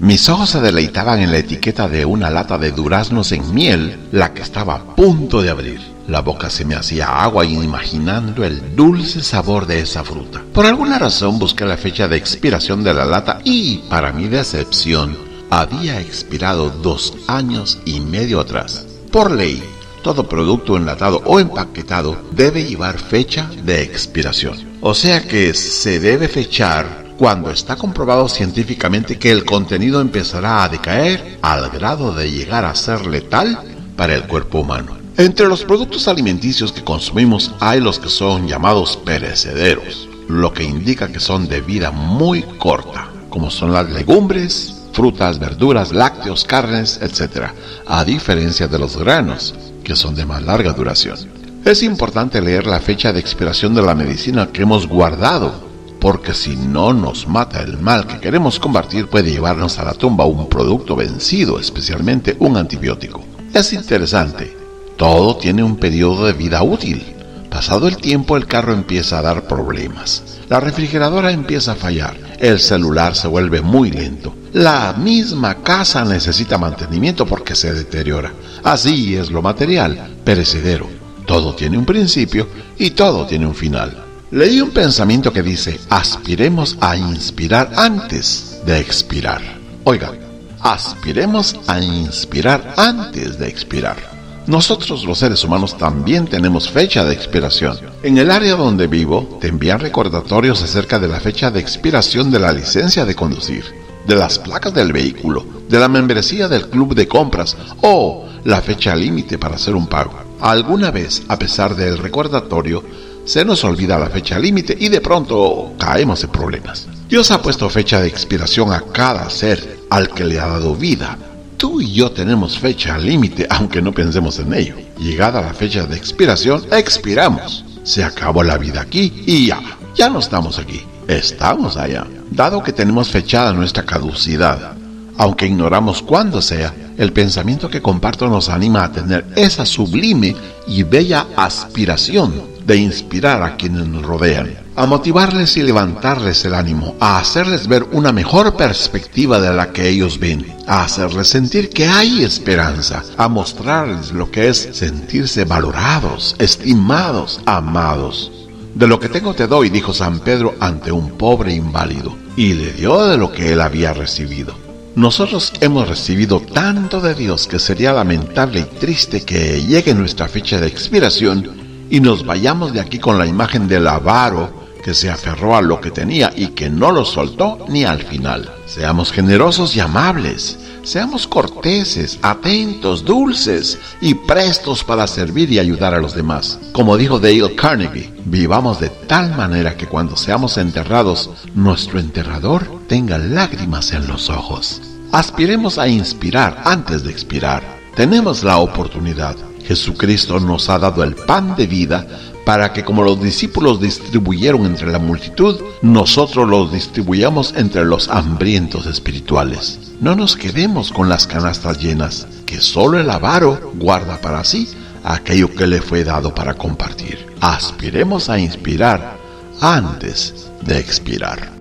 Mis ojos se deleitaban en la etiqueta de una lata de duraznos en miel, la que estaba a punto de abrir. La boca se me hacía agua imaginando el dulce sabor de esa fruta. Por alguna razón busqué la fecha de expiración de la lata y, para mi decepción, había expirado dos años y medio atrás. Por ley, todo producto enlatado o empaquetado debe llevar fecha de expiración. O sea que se debe fechar cuando está comprobado científicamente que el contenido empezará a decaer al grado de llegar a ser letal para el cuerpo humano. Entre los productos alimenticios que consumimos hay los que son llamados perecederos, lo que indica que son de vida muy corta, como son las legumbres, frutas, verduras, lácteos, carnes, etc., a diferencia de los granos, que son de más larga duración. Es importante leer la fecha de expiración de la medicina que hemos guardado porque si no nos mata el mal que queremos combatir puede llevarnos a la tumba un producto vencido, especialmente un antibiótico. Es interesante, todo tiene un periodo de vida útil. Pasado el tiempo el carro empieza a dar problemas, la refrigeradora empieza a fallar, el celular se vuelve muy lento, la misma casa necesita mantenimiento porque se deteriora. Así es lo material, perecedero. Todo tiene un principio y todo tiene un final. Leí un pensamiento que dice, aspiremos a inspirar antes de expirar. Oiga, aspiremos a inspirar antes de expirar. Nosotros los seres humanos también tenemos fecha de expiración. En el área donde vivo te envían recordatorios acerca de la fecha de expiración de la licencia de conducir, de las placas del vehículo, de la membresía del club de compras o la fecha límite para hacer un pago. Alguna vez, a pesar del recordatorio, se nos olvida la fecha límite y de pronto caemos en problemas. Dios ha puesto fecha de expiración a cada ser al que le ha dado vida. Tú y yo tenemos fecha límite aunque no pensemos en ello. Llegada la fecha de expiración, expiramos. Se acabó la vida aquí y ya, ya no estamos aquí, estamos allá. Dado que tenemos fechada nuestra caducidad, aunque ignoramos cuándo sea, el pensamiento que comparto nos anima a tener esa sublime y bella aspiración de inspirar a quienes nos rodean, a motivarles y levantarles el ánimo, a hacerles ver una mejor perspectiva de la que ellos ven, a hacerles sentir que hay esperanza, a mostrarles lo que es sentirse valorados, estimados, amados. De lo que tengo te doy, dijo San Pedro ante un pobre inválido, y le dio de lo que él había recibido. Nosotros hemos recibido tanto de Dios que sería lamentable y triste que llegue nuestra fecha de expiración y nos vayamos de aquí con la imagen del avaro que se aferró a lo que tenía y que no lo soltó ni al final. Seamos generosos y amables, seamos corteses, atentos, dulces y prestos para servir y ayudar a los demás. Como dijo Dale Carnegie, vivamos de tal manera que cuando seamos enterrados, nuestro enterrador tenga lágrimas en los ojos. Aspiremos a inspirar antes de expirar. Tenemos la oportunidad Jesucristo nos ha dado el pan de vida para que como los discípulos distribuyeron entre la multitud, nosotros los distribuyamos entre los hambrientos espirituales. No nos quedemos con las canastas llenas, que solo el avaro guarda para sí aquello que le fue dado para compartir. Aspiremos a inspirar antes de expirar.